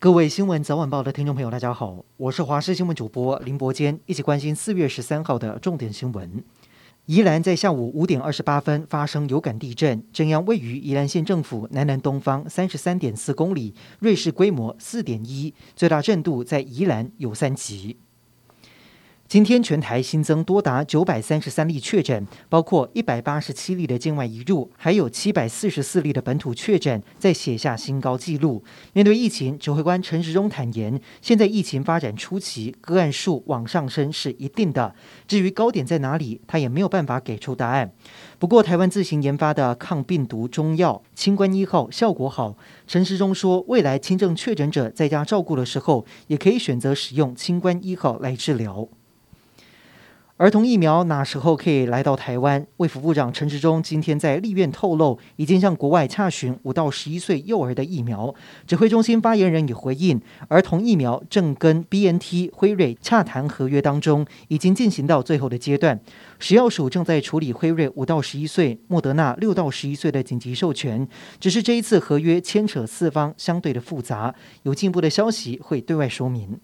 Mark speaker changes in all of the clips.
Speaker 1: 各位新闻早晚报的听众朋友，大家好，我是华视新闻主播林伯坚，一起关心四月十三号的重点新闻。宜兰在下午五点二十八分发生有感地震，震央位于宜兰县政府南南东方三十三点四公里，瑞士规模四点一，最大震度在宜兰有三级。今天全台新增多达九百三十三例确诊，包括一百八十七例的境外移入，还有七百四十四例的本土确诊，在写下新高纪录。面对疫情，指挥官陈时中坦言，现在疫情发展初期，个案数往上升是一定的。至于高点在哪里，他也没有办法给出答案。不过，台湾自行研发的抗病毒中药“清冠一号”效果好。陈时中说，未来轻症确诊者在家照顾的时候，也可以选择使用“清冠一号”来治疗。儿童疫苗哪时候可以来到台湾？卫福部长陈时中今天在立院透露，已经向国外洽询五到十一岁幼儿的疫苗。指挥中心发言人也回应，儿童疫苗正跟 BNT、辉瑞洽谈合约当中，已经进行到最后的阶段。食药署正在处理辉瑞五到十一岁、莫德纳六到十一岁的紧急授权，只是这一次合约牵扯四方相对的复杂，有进一步的消息会对外说明。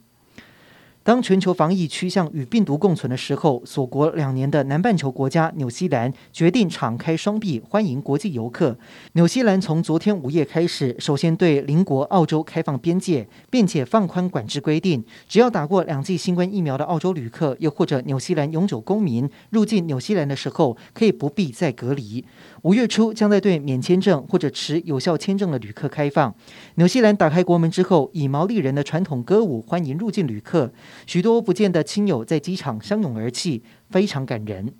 Speaker 1: 当全球防疫趋向与病毒共存的时候，锁国两年的南半球国家纽西兰决定敞开双臂欢迎国际游客。纽西兰从昨天午夜开始，首先对邻国澳洲开放边界，并且放宽管制规定，只要打过两剂新冠疫苗的澳洲旅客，又或者纽西兰永久公民入境纽西兰的时候，可以不必再隔离。五月初将在对免签证或者持有效签证的旅客开放。纽西兰打开国门之后，以毛利人的传统歌舞欢迎入境旅客。许多不见的亲友在机场相拥而泣，非常感人。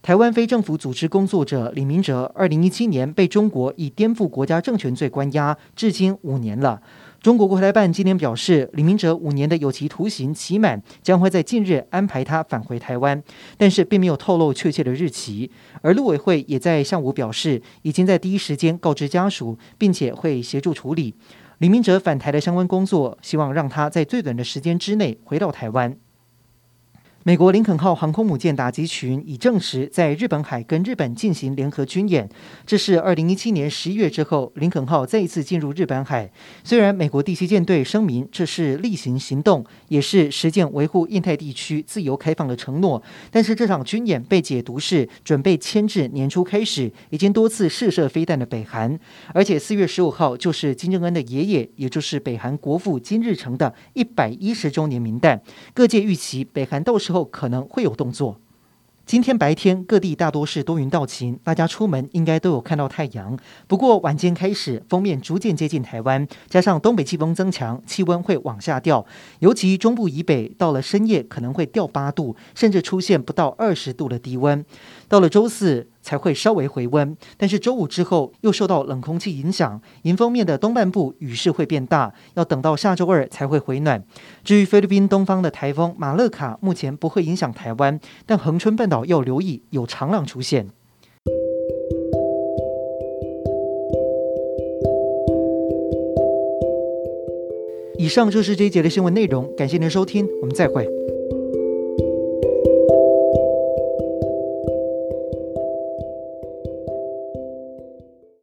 Speaker 1: 台湾非政府组织工作者李明哲，二零一七年被中国以颠覆国家政权罪关押，至今五年了。中国国台办今天表示，李明哲五年的有期徒刑期满，将会在近日安排他返回台湾，但是并没有透露确切的日期。而陆委会也在上午表示，已经在第一时间告知家属，并且会协助处理。李明哲返台的相关工作，希望让他在最短的时间之内回到台湾。美国林肯号航空母舰打击群已证实在日本海跟日本进行联合军演，这是二零一七年十一月之后林肯号再一次进入日本海。虽然美国第七舰队声明这是例行行动，也是实践维护印太地区自由开放的承诺，但是这场军演被解读是准备牵制年初开始已经多次试射飞弹的北韩，而且四月十五号就是金正恩的爷爷，也就是北韩国父金日成的一百一十周年冥诞，各界预期北韩到时后可能会有动作。今天白天各地大多是多云到晴，大家出门应该都有看到太阳。不过晚间开始，锋面逐渐接近台湾，加上东北季风增强，气温会往下掉。尤其中部以北，到了深夜可能会掉八度，甚至出现不到二十度的低温。到了周四才会稍微回温，但是周五之后又受到冷空气影响，迎风面的东半部雨势会变大，要等到下周二才会回暖。至于菲律宾东方的台风马勒卡，目前不会影响台湾，但恒春半岛要留意有长浪出现。以上就是这一节的新闻内容，感谢您的收听，我们再会。